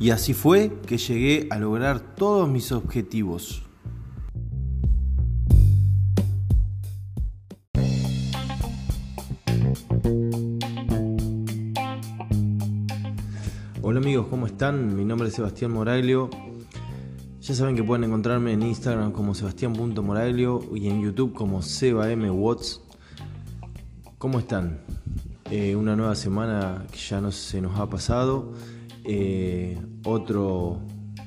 Y así fue que llegué a lograr todos mis objetivos. Hola amigos, ¿cómo están? Mi nombre es Sebastián Moraglio. Ya saben que pueden encontrarme en Instagram como sebastián.moraglio y en YouTube como Seba M. Watts. ¿Cómo están? Eh, una nueva semana que ya no se nos ha pasado. Eh, otro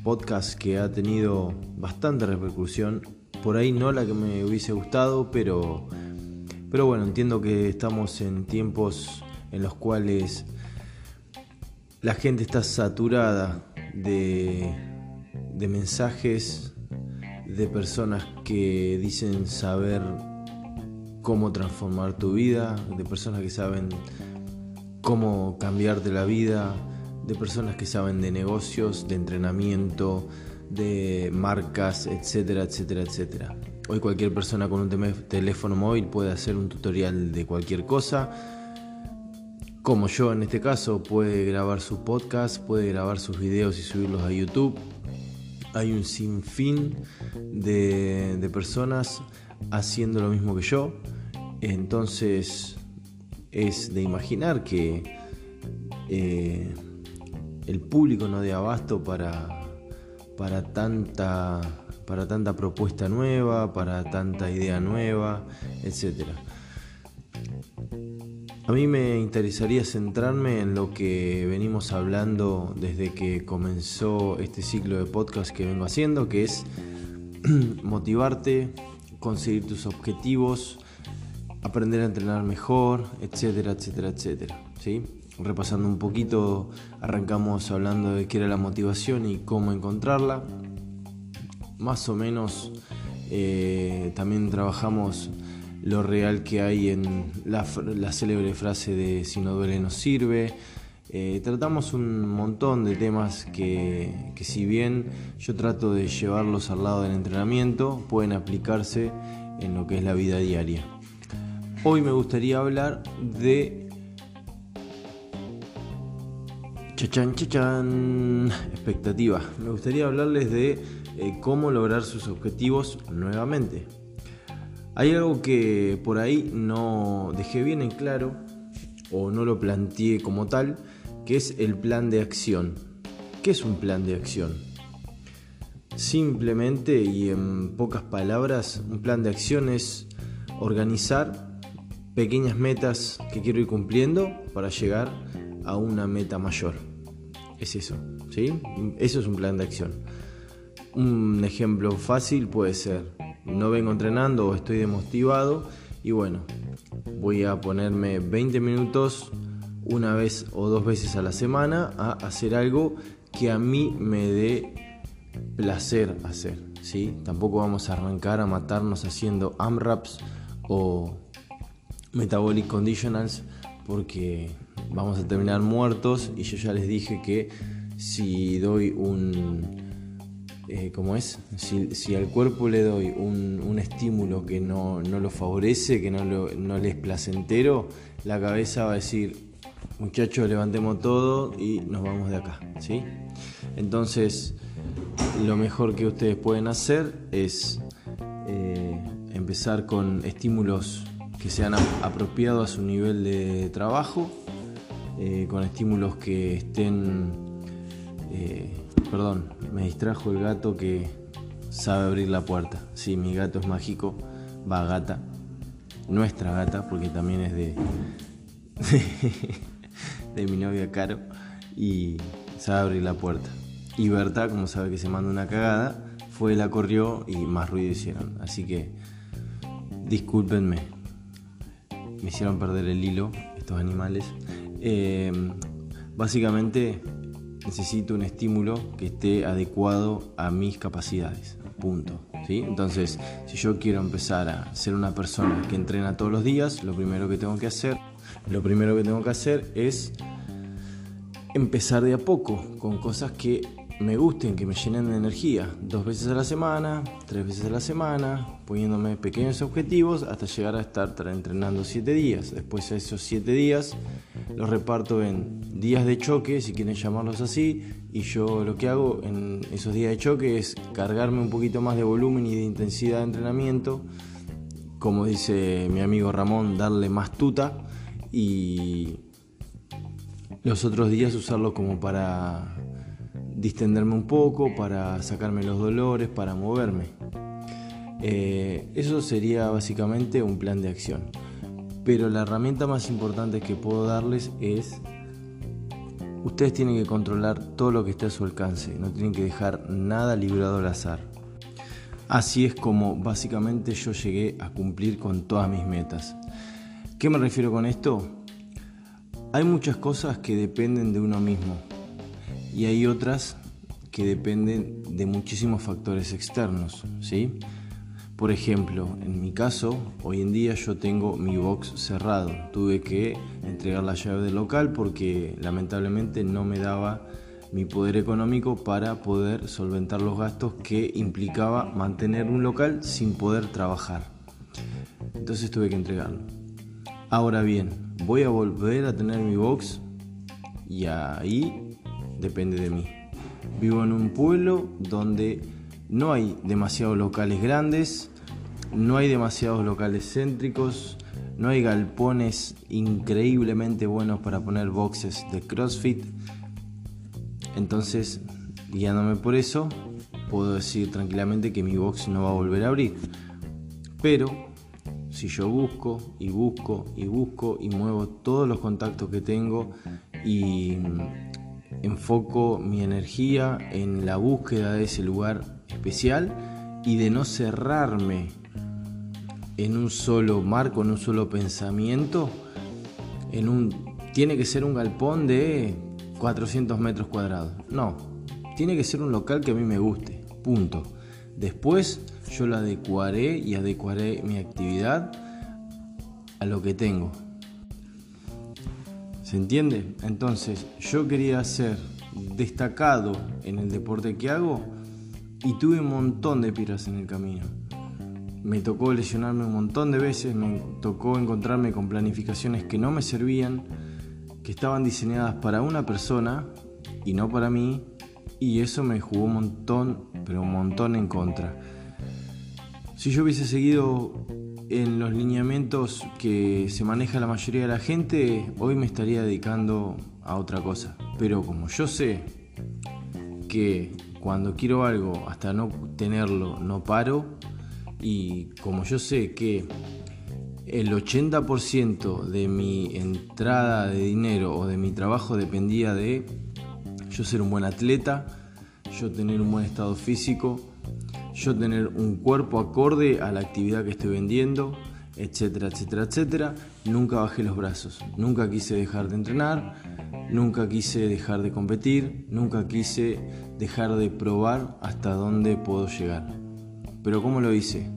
podcast que ha tenido bastante repercusión. Por ahí no la que me hubiese gustado, pero, pero bueno, entiendo que estamos en tiempos en los cuales la gente está saturada de, de mensajes de personas que dicen saber cómo transformar tu vida, de personas que saben cómo cambiarte la vida, de personas que saben de negocios, de entrenamiento, de marcas, etcétera, etcétera, etcétera. Hoy cualquier persona con un teléfono móvil puede hacer un tutorial de cualquier cosa. Como yo en este caso, puede grabar su podcast, puede grabar sus videos y subirlos a YouTube. Hay un sinfín de, de personas haciendo lo mismo que yo. Entonces es de imaginar que eh, el público no dé abasto para, para, tanta, para tanta propuesta nueva, para tanta idea nueva, etc. A mí me interesaría centrarme en lo que venimos hablando desde que comenzó este ciclo de podcast que vengo haciendo, que es motivarte, conseguir tus objetivos, aprender a entrenar mejor, etcétera, etcétera, etcétera. ¿sí? Repasando un poquito, arrancamos hablando de qué era la motivación y cómo encontrarla. Más o menos eh, también trabajamos lo real que hay en la, célebre frase de si no duele no sirve. Eh, tratamos un montón de temas que, que si bien yo trato de llevarlos al lado del entrenamiento, pueden aplicarse en lo que es la vida diaria. Hoy me gustaría hablar de Chachan, chachan. Expectativa. Me gustaría hablarles de eh, cómo lograr sus objetivos nuevamente. Hay algo que por ahí no dejé bien en claro o no lo planteé como tal, que es el plan de acción. ¿Qué es un plan de acción? Simplemente y en pocas palabras, un plan de acción es organizar pequeñas metas que quiero ir cumpliendo para llegar a una meta mayor. Es eso, ¿sí? Eso es un plan de acción. Un ejemplo fácil puede ser, no vengo entrenando o estoy demotivado y bueno, voy a ponerme 20 minutos una vez o dos veces a la semana a hacer algo que a mí me dé placer hacer, ¿sí? Tampoco vamos a arrancar a matarnos haciendo AMRAPs o Metabolic Conditionals porque vamos a terminar muertos y yo ya les dije que si doy un... Eh, ¿Cómo es? Si, al cuerpo le doy un, estímulo que no, lo favorece, que no, no le es placentero, la cabeza va a decir, muchachos, levantemos todo y nos vamos de acá, ¿sí? Entonces, lo mejor que ustedes pueden hacer es eh, empezar con estímulos que sean apropiados a su nivel de trabajo, eh, con estímulos que estén... Eh, perdón, me distrajo el gato que sabe abrir la puerta. Sí, mi gato es mágico, va gata, nuestra gata, porque también es de, de, mi novia Caro, y sabe abrir la puerta. Y Berta, como sabe que se manda una cagada, fue, la corrió y más ruido hicieron. Así que discúlpenme me hicieron perder el hilo estos animales. Eh, básicamente necesito un estímulo que esté adecuado a mis capacidades. Punto. ¿sí? Entonces, si yo quiero empezar a ser una persona que entrena todos los días, lo primero que tengo que hacer, lo primero que tengo que hacer es empezar de a poco con cosas que me gusten, que me llenen de energía, dos veces a la semana, tres veces a la semana, poniéndome pequeños objetivos hasta llegar a estar entrenando siete días. Después de esos siete días Los reparto en días de choque, si quieren llamarlos así, y yo lo que hago en esos días de choque es cargarme un poquito más de volumen y de intensidad de entrenamiento, como dice mi amigo Ramón, darle más tuta y los otros días usarlo como para distenderme un poco, para sacarme los dolores, para moverme. Eh, eso sería básicamente un plan de acción. Pero la herramienta más importante que puedo darles es, ustedes tienen que controlar todo lo que esté a su alcance, no tienen que dejar nada librado al azar. Así es como básicamente yo llegué a cumplir con todas mis metas. ¿Qué me refiero con esto? Hay muchas cosas que dependen de uno mismo y hay otras que dependen de muchísimos factores externos, ¿sí? Por ejemplo, en mi caso, hoy en día yo tengo mi box cerrado. Tuve que entregar la llave del local porque lamentablemente no me daba mi poder económico para poder solventar los gastos que implicaba mantener un local sin poder trabajar. Entonces tuve que entregarlo. Ahora bien, voy a volver a tener mi box y ahí depende de mí. Vivo en un pueblo donde no hay demasiados locales grandes, no hay demasiados locales céntricos, no hay galpones increíblemente buenos para poner boxes de CrossFit. Entonces, guiándome por eso, puedo decir tranquilamente que mi box no va a volver a abrir. Pero si yo busco y busco y busco y muevo todos los contactos que tengo y enfoco mi energía en la búsqueda de ese lugar especial y de no cerrarme en un solo marco, en un solo pensamiento, en un tiene que ser un galpón de 400 metros cuadrados. No, tiene que ser un local que a mí me guste. Punto. Después yo lo adecuaré y adecuaré mi actividad a lo que tengo. ¿Se entiende? Entonces, yo quería ser destacado en el deporte que hago y tuve un montón de piras en el camino. Me tocó lesionarme un montón de veces, me tocó encontrarme con planificaciones que no me servían, que estaban diseñadas para una persona y no para mí, y eso me jugó un montón, pero un montón en contra. Si yo hubiese seguido en los lineamientos que se maneja la mayoría de la gente, hoy me estaría dedicando a otra cosa. Pero como yo sé que cuando quiero algo hasta no tenerlo no paro, y como yo sé que el 80% de mi entrada de dinero o de mi trabajo dependía de yo ser un buen atleta, yo tener un buen estado físico, yo tener un cuerpo acorde a la actividad que estoy vendiendo, etcétera, etcétera, etcétera. Nunca bajé los brazos, nunca quise dejar de entrenar, nunca quise dejar de competir, nunca quise dejar de probar hasta dónde puedo llegar. Pero ¿cómo lo hice?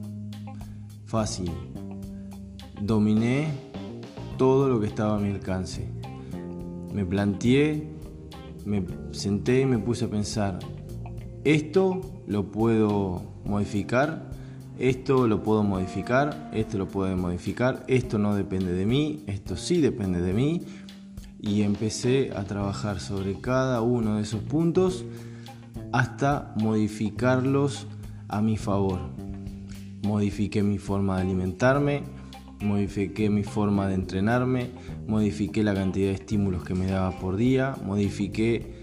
Fácil. Dominé todo lo que estaba a mi alcance. Me planteé, me senté y me puse a pensar, esto lo puedo modificar, esto lo puedo modificar, esto lo puedo modificar, esto no depende de mí, esto sí depende de mí. Y empecé a trabajar sobre cada uno de esos puntos hasta modificarlos a mi favor. Modifiqué mi forma de alimentarme, modifiqué mi forma de entrenarme, modifiqué la cantidad de estímulos que me daba por día, modifiqué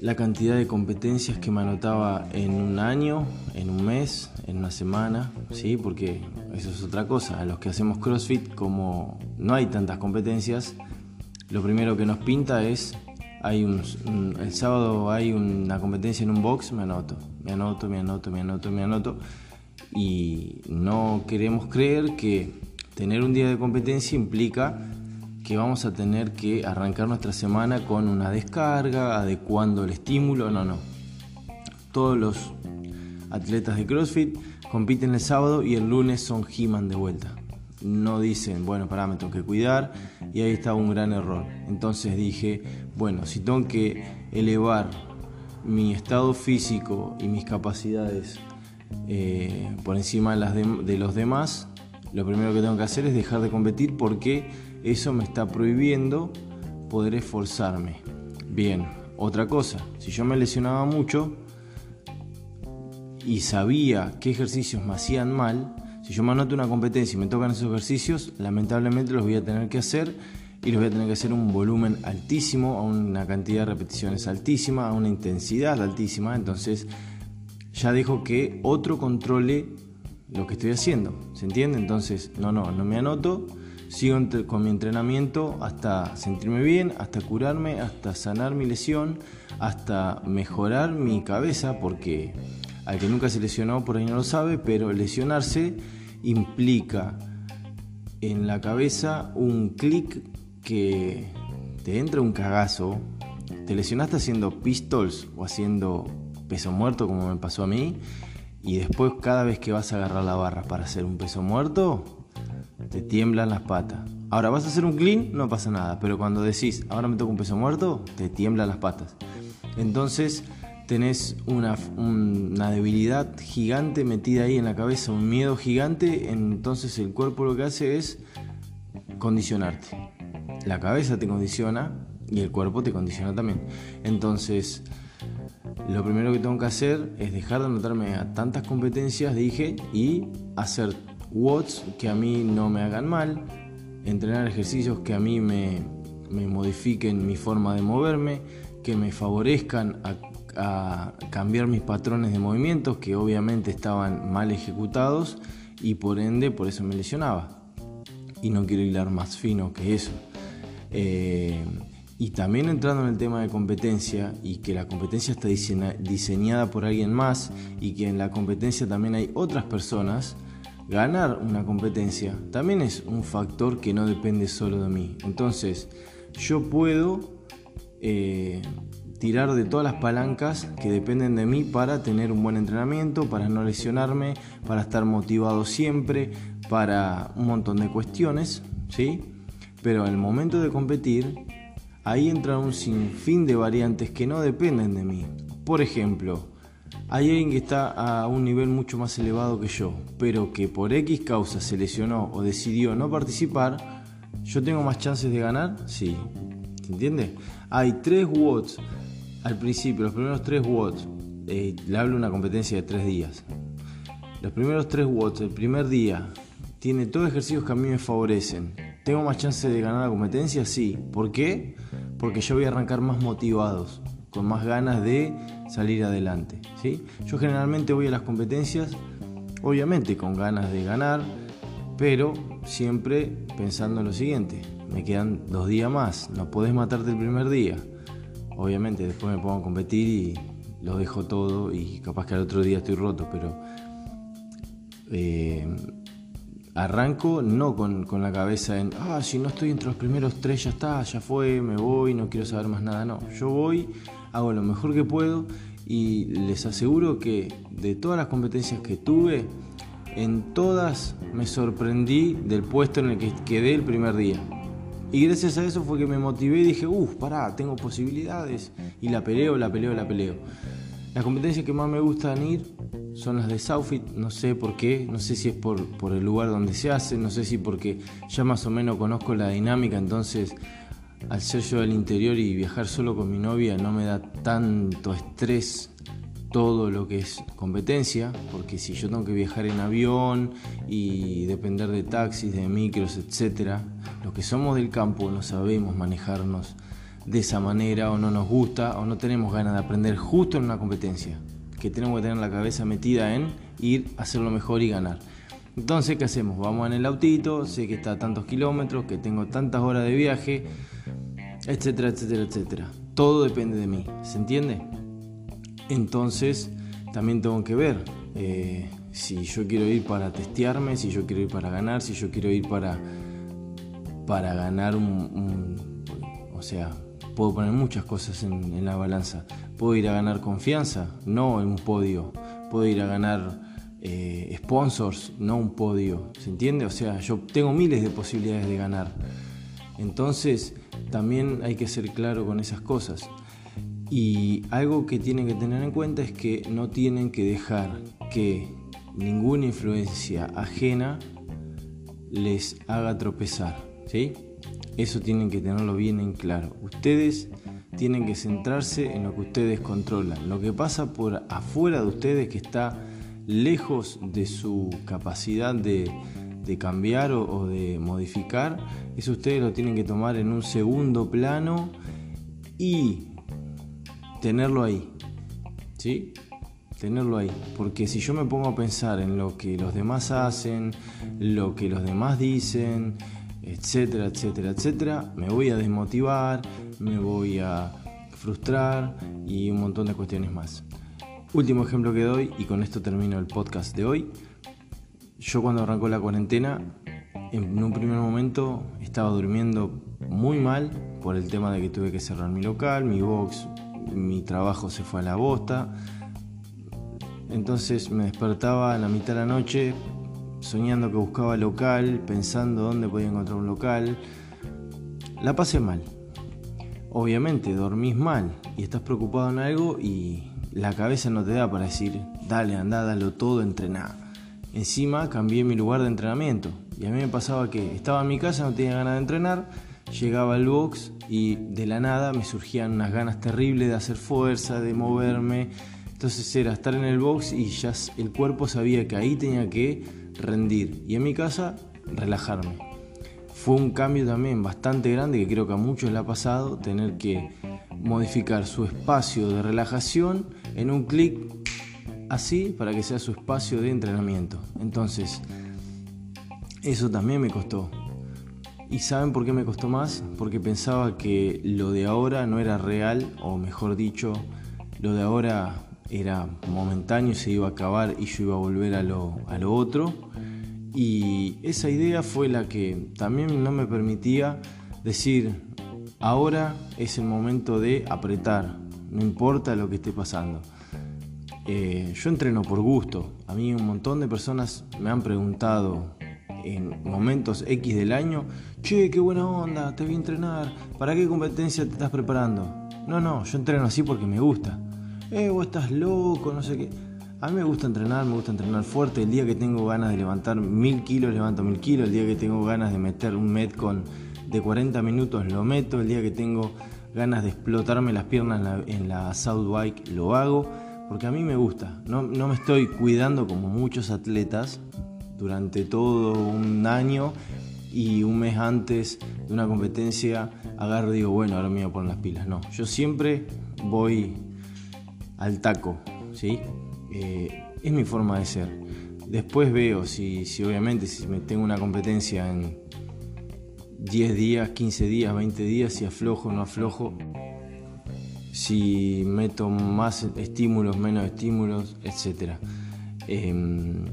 la cantidad de competencias que me anotaba en un año, en un mes, en una semana, ¿sí? porque eso es otra cosa. A los que hacemos CrossFit, como no hay tantas competencias, lo primero que nos pinta es, hay un, el sábado hay una competencia en un box, me anoto, me anoto, me anoto, me anoto, me anoto. Y no queremos creer que tener un día de competencia implica que vamos a tener que arrancar nuestra semana con una descarga, adecuando el estímulo, no, no. Todos los atletas de CrossFit compiten el sábado y el lunes son He-Man de vuelta. No dicen, bueno, pará, me tengo que cuidar y ahí está un gran error. Entonces dije, bueno, si tengo que elevar mi estado físico y mis capacidades eh, por encima de, los demás, lo primero que tengo que hacer es dejar de competir porque eso me está prohibiendo poder esforzarme. Bien, otra cosa, si yo me lesionaba mucho y sabía qué ejercicios me hacían mal, si yo me anoto una competencia y me tocan esos ejercicios, lamentablemente los voy a tener que hacer y los voy a tener que hacer un volumen altísimo, a una cantidad de repeticiones altísima, a una intensidad altísima. Entonces ya dejo que otro controle lo que estoy haciendo. ¿Se entiende? Entonces, no, no, no me anoto. Sigo con mi entrenamiento hasta sentirme bien, hasta curarme, hasta sanar mi lesión, hasta mejorar mi cabeza, porque al que nunca se lesionó por ahí no lo sabe, pero lesionarse implica en la cabeza un clic que te entra un cagazo. Te lesionaste haciendo pistols o haciendo peso muerto como me pasó a mí y después cada vez que vas a agarrar la barra para hacer un peso muerto, te tiemblan las patas. Ahora vas a hacer un clean, no pasa nada, pero cuando decís, ahora me toca un peso muerto, te tiemblan las patas. Entonces tenés una, una, debilidad gigante metida ahí en la cabeza, un miedo gigante, entonces el cuerpo lo que hace es condicionarte. La cabeza te condiciona y el cuerpo te condiciona también. Entonces, lo primero que tengo que hacer es dejar de anotarme a tantas competencias, dije, y hacer watts que a mí no me hagan mal, entrenar ejercicios que a mí me, modifiquen mi forma de moverme, que me favorezcan a, a cambiar mis patrones de movimientos que obviamente estaban mal ejecutados y por ende por eso me lesionaba. Y no quiero hilar más fino que eso. Eh, y también entrando en el tema de competencia y que la competencia está diseñada por alguien más y que en la competencia también hay otras personas, ganar una competencia también es un factor que no depende solo de mí. Entonces, yo puedo eh, tirar de todas las palancas que dependen de mí para tener un buen entrenamiento, para no lesionarme, para estar motivado siempre, para un montón de cuestiones, ¿sí? Pero el momento de competir, ahí entra un sinfín de variantes que no dependen de mí. Por ejemplo, hay alguien que está a un nivel mucho más elevado que yo, pero que por X causa se lesionó o decidió no participar, ¿yo tengo más chances de ganar? Sí. ¿Se entiende? Hay 3 watts al principio, los primeros 3 watts, eh, le hablo una competencia de 3 días. Los primeros 3 watts, el primer día, tiene todos ejercicios que a mí me favorecen. ¿Tengo más chances de ganar la competencia? Sí. ¿Por qué? porque yo voy a arrancar más motivados, con más ganas de salir adelante. ¿sí? Yo generalmente voy a las competencias, obviamente con ganas de ganar, pero siempre pensando en lo siguiente, me quedan dos días más, no podés matarte el primer día. Obviamente después me pongo a competir y lo dejo todo y capaz que al otro día estoy roto, pero eh, arranco no con, la cabeza en, ah, si no estoy entre los primeros tres ya está, ya fue, me voy, no quiero saber más nada. No, yo voy, hago lo mejor que puedo y les aseguro que de todas las competencias que tuve, en todas me sorprendí del puesto en el que quedé el primer día. Y gracias a eso fue que me motivé y dije, uff, pará, tengo posibilidades. Y la peleo, la peleo, la peleo. Las competencias que más me gustan ir son las de Southfit, no sé por qué, no sé si es por, por el lugar donde se hace, no sé si porque ya más o menos conozco la dinámica, entonces al ser yo del interior y viajar solo con mi novia no me da tanto estrés todo lo que es competencia, porque si yo tengo que viajar en avión y depender de taxis, de micros, etcétera, los que somos del campo no sabemos manejarnos de esa manera o no nos gusta o no tenemos ganas de aprender justo en una competencia, que tenemos que tener la cabeza metida en ir a hacerlo mejor y ganar. Entonces, ¿qué hacemos? Vamos en el autito, sé que está a tantos kilómetros, que tengo tantas horas de viaje, etcétera, etcétera, etcétera. Todo depende de mí, ¿se entiende? Entonces, también tengo que ver eh, si yo quiero ir para testearme, si yo quiero ir para ganar, si yo quiero ir para, para ganar un o sea, puedo poner muchas cosas en, la balanza. Puedo ir a ganar confianza, no en un podio. Puedo ir a ganar eh, sponsors, no un podio. ¿Se entiende? O sea, yo tengo miles de posibilidades de ganar. Entonces, también hay que ser claro con esas cosas. Y algo que tienen que tener en cuenta es que no tienen que dejar que ninguna influencia ajena les haga tropezar. ¿sí? Eso tienen que tenerlo bien en claro. Ustedes tienen que centrarse en lo que ustedes controlan. Lo que pasa por afuera de ustedes que está lejos de su capacidad de, cambiar o, de modificar, eso ustedes lo tienen que tomar en un segundo plano y tenerlo ahí. ¿Sí? Tenerlo ahí. Porque si yo me pongo a pensar en lo que los demás hacen, lo que los demás dicen, etcétera, etcétera, etcétera, me voy a desmotivar, me voy a frustrar y un montón de cuestiones más. Último ejemplo que doy, y con esto termino el podcast de hoy. Yo cuando arrancó la cuarentena, en un primer momento estaba durmiendo muy mal por el tema de que tuve que cerrar mi local, mi box, mi trabajo se fue a la bosta. Entonces me despertaba a la mitad de la noche soñando que buscaba local, pensando dónde podía encontrar un local. La pasé mal. Obviamente dormís mal y estás preocupado en algo y la cabeza no te da para decir, dale, anda, dalo todo, entrená. Encima cambié mi lugar de entrenamiento y a mí me pasaba que estaba en mi casa, no tenía ganas de entrenar, llegaba al box y de la nada me surgían unas ganas terribles de hacer fuerza, de moverme. Entonces era estar en el box y ya el cuerpo sabía que ahí tenía que rendir y en mi casa relajarme. Fue un cambio también bastante grande que creo que a muchos le ha pasado tener que modificar su espacio de relajación en un clic así para que sea su espacio de entrenamiento. Entonces, eso también me costó. ¿Y saben por qué me costó más? Porque pensaba que lo de ahora no era real, o mejor dicho, lo de ahora era momentáneo, se iba a acabar y yo iba a volver a lo, a lo otro. Y esa idea fue la que también no me permitía decir, ahora es el momento de apretar, no importa lo que esté pasando. Eh, yo entreno por gusto. A mí un montón de personas me han preguntado en momentos X del año, che, qué buena onda, te voy entrenar, ¿para qué competencia te estás preparando? No, no, yo entreno así porque me gusta eh, vos estás loco, no sé qué. A mí me gusta entrenar, me gusta entrenar fuerte. El día que tengo ganas de levantar mil kilos, levanto mil kilos. El día que tengo ganas de meter un Metcon de 40 minutos, lo meto. El día que tengo ganas de explotarme las piernas en la, South Bike, lo hago. Porque a mí me gusta. No, no me estoy cuidando como muchos atletas durante todo un año y un mes antes de una competencia agarro y digo, bueno, ahora me voy a poner las pilas. No, yo siempre voy al taco, ¿sí? Eh, es mi forma de ser. Después veo si, si obviamente si me tengo una competencia en 10 días, 15 días, 20 días, si aflojo o no aflojo, si meto más estímulos, menos estímulos, etc. Em,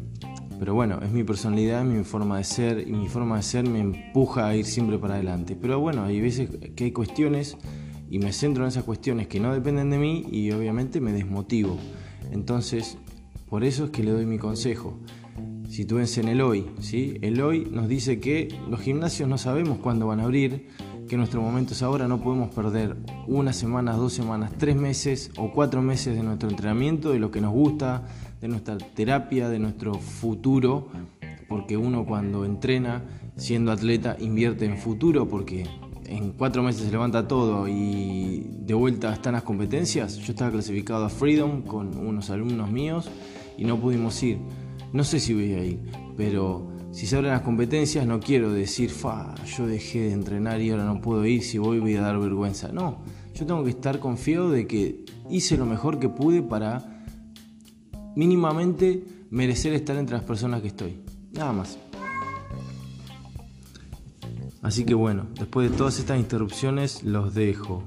pero bueno, es mi personalidad, es mi forma de ser y mi forma de ser me empuja a ir siempre para adelante. Pero bueno, hay veces que hay cuestiones y me centro en esas cuestiones que no dependen de mí y obviamente me desmotivo. Entonces, por eso es que le doy mi consejo. Sitúense en el hoy, ¿sí? El hoy nos dice que los gimnasios no sabemos cuándo van a abrir, que nuestro momento es ahora, no podemos perder unas semanas, dos semanas, tres meses o cuatro meses de nuestro entrenamiento, de lo que nos gusta, de nuestra terapia, de nuestro futuro, porque uno cuando entrena siendo atleta invierte en futuro, porque en cuatro meses se levanta todo y de vuelta están las competencias. Yo estaba clasificado a Freedom con unos alumnos míos y no pudimos ir. No sé si voy a ir, pero si se abren las competencias no quiero decir, fa, yo dejé de entrenar y ahora no puedo ir, si voy voy a dar vergüenza. No, yo tengo que estar confiado de que hice lo mejor que pude para mínimamente merecer estar entre las personas que estoy. Nada más. Así que bueno, después de todas estas interrupciones los dejo.